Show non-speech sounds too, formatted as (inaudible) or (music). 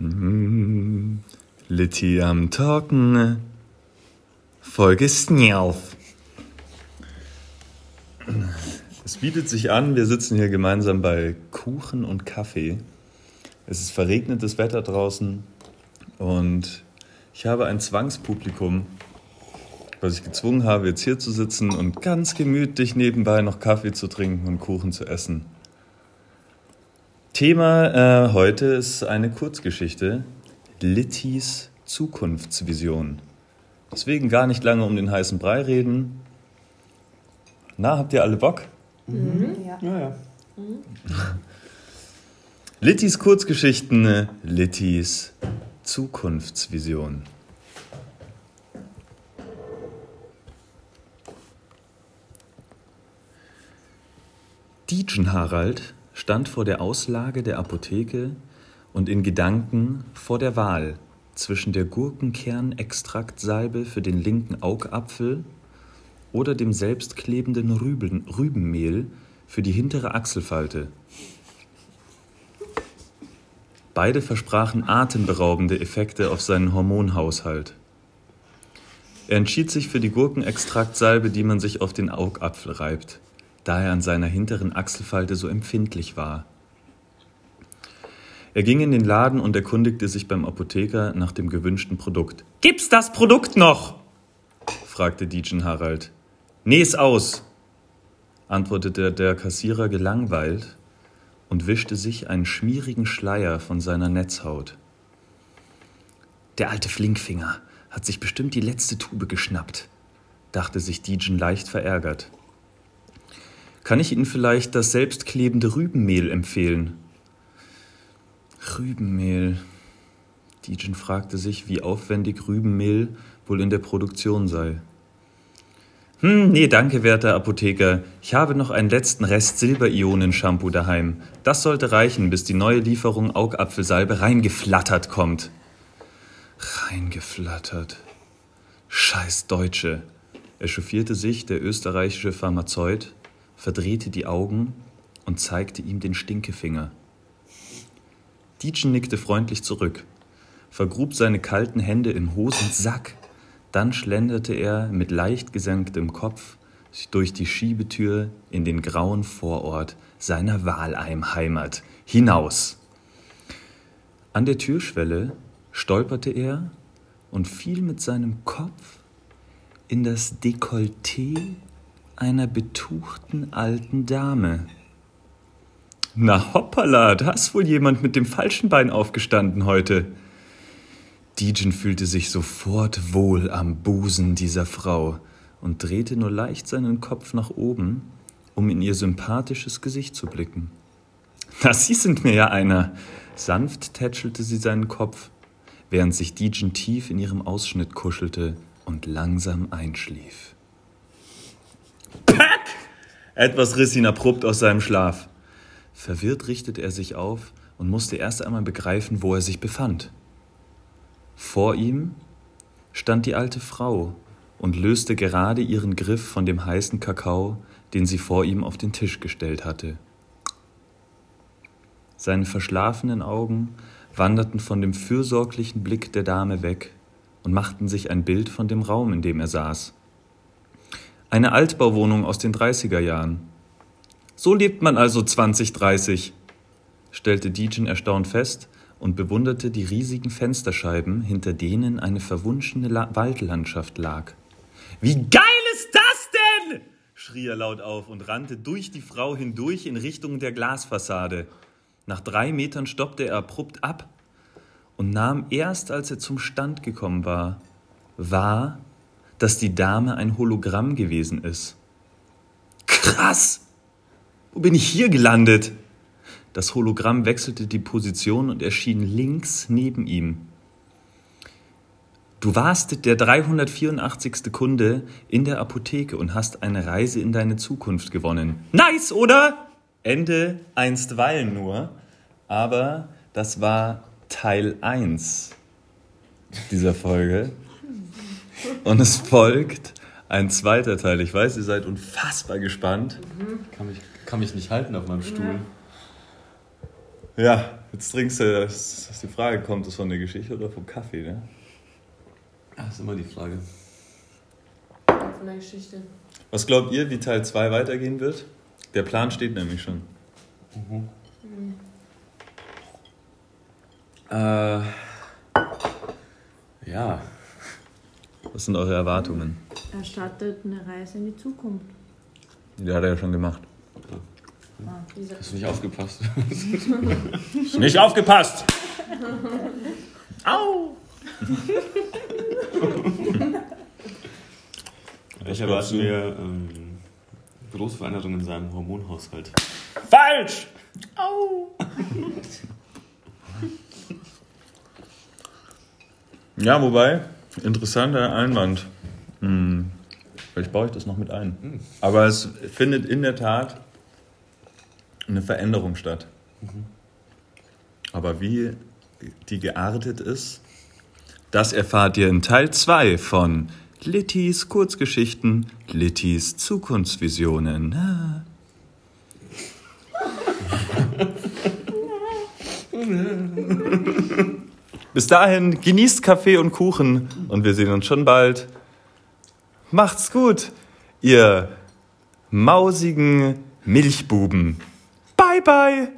Mhm. Litti am Talken. Folge Snelf. Es bietet sich an, wir sitzen hier gemeinsam bei Kuchen und Kaffee. Es ist verregnetes Wetter draußen und ich habe ein Zwangspublikum, was ich gezwungen habe, jetzt hier zu sitzen und ganz gemütlich nebenbei noch Kaffee zu trinken und Kuchen zu essen. Thema äh, heute ist eine Kurzgeschichte, Littys Zukunftsvision. Deswegen gar nicht lange um den heißen Brei reden. Na, habt ihr alle Bock? Mhm. Ja. ja, ja. (laughs) Mhm. Littys Kurzgeschichten, Littys Zukunftsvision. Dietschen Harald stand vor der Auslage der Apotheke und in Gedanken vor der Wahl zwischen der Gurkenkernextraktsalbe für den linken Augapfel oder dem selbstklebenden Rüben, Rübenmehl für die hintere Achselfalte. Beide versprachen atemberaubende Effekte auf seinen Hormonhaushalt. Er entschied sich für die Gurkenextraktsalbe, die man sich auf den Augapfel reibt da er an seiner hinteren Achselfalte so empfindlich war. Er ging in den Laden und erkundigte sich beim Apotheker nach dem gewünschten Produkt. Gibt's das Produkt noch? fragte Dietjen Harald. Ist aus, antwortete der Kassierer gelangweilt und wischte sich einen schmierigen Schleier von seiner Netzhaut. Der alte Flinkfinger hat sich bestimmt die letzte Tube geschnappt, dachte sich Dietjen leicht verärgert. Kann ich Ihnen vielleicht das selbstklebende Rübenmehl empfehlen? Rübenmehl. Dijon fragte sich, wie aufwendig Rübenmehl wohl in der Produktion sei. Hm, nee, danke, werter Apotheker. Ich habe noch einen letzten Rest Silberionen-Shampoo daheim. Das sollte reichen, bis die neue Lieferung Augapfelsalbe reingeflattert kommt. Reingeflattert. Scheiß Deutsche. Echauffierte sich der österreichische Pharmazeut verdrehte die Augen und zeigte ihm den Stinkefinger. Dietschen nickte freundlich zurück, vergrub seine kalten Hände im Hosensack, dann schlenderte er mit leicht gesenktem Kopf durch die Schiebetür in den grauen Vorort seiner Wahlheimheimat hinaus. An der Türschwelle stolperte er und fiel mit seinem Kopf in das Dekolleté einer betuchten alten Dame. Na hoppala, da ist wohl jemand mit dem falschen Bein aufgestanden heute. Dijon fühlte sich sofort wohl am Busen dieser Frau und drehte nur leicht seinen Kopf nach oben, um in ihr sympathisches Gesicht zu blicken. Na, Sie sind mir ja einer. Sanft tätschelte sie seinen Kopf, während sich Dijon tief in ihrem Ausschnitt kuschelte und langsam einschlief. Pack! Etwas riss ihn abrupt aus seinem Schlaf. Verwirrt richtete er sich auf und musste erst einmal begreifen, wo er sich befand. Vor ihm stand die alte Frau und löste gerade ihren Griff von dem heißen Kakao, den sie vor ihm auf den Tisch gestellt hatte. Seine verschlafenen Augen wanderten von dem fürsorglichen Blick der Dame weg und machten sich ein Bild von dem Raum, in dem er saß. Eine Altbauwohnung aus den 30er Jahren. So lebt man also 2030, stellte Dijon erstaunt fest und bewunderte die riesigen Fensterscheiben, hinter denen eine verwunschene La Waldlandschaft lag. Wie geil ist das denn? schrie er laut auf und rannte durch die Frau hindurch in Richtung der Glasfassade. Nach drei Metern stoppte er abrupt ab und nahm erst, als er zum Stand gekommen war, wahr, dass die Dame ein Hologramm gewesen ist. Krass! Wo bin ich hier gelandet? Das Hologramm wechselte die Position und erschien links neben ihm. Du warst der 384. Kunde in der Apotheke und hast eine Reise in deine Zukunft gewonnen. Nice, oder? Ende einstweilen nur. Aber das war Teil 1 dieser Folge. Und es folgt ein zweiter Teil. Ich weiß, ihr seid unfassbar gespannt. Mhm. Kann, mich, kann mich nicht halten auf meinem Stuhl. Ja, jetzt trinkst du, dass, dass die Frage kommt, ist von der Geschichte oder vom Kaffee, ne? Das ist immer die Frage. Von der Geschichte. Was glaubt ihr, wie Teil 2 weitergehen wird? Der Plan steht nämlich schon. Mhm. Äh, ja. Was sind eure Erwartungen? Er startet eine Reise in die Zukunft. Die hat er ja schon gemacht. Ah, Hast du nicht aufgepasst? (laughs) Nicht aufgepasst! Au! Ich erwarte mir ähm, große Veränderungen in seinem Hormonhaushalt. Falsch! Au! ja, wobei, interessanter Einwand. Hm, vielleicht baue ich das noch mit ein. Aber es findet in der Tat eine Veränderung statt. Aber wie die geartet ist, das erfahrt ihr in Teil 2 von Littys Kurzgeschichten, Littys Zukunftsvisionen. (laughs) Bis dahin, genießt Kaffee und Kuchen und wir sehen uns schon bald. Macht's gut, ihr mausigen Milchbuben. Bye, bye.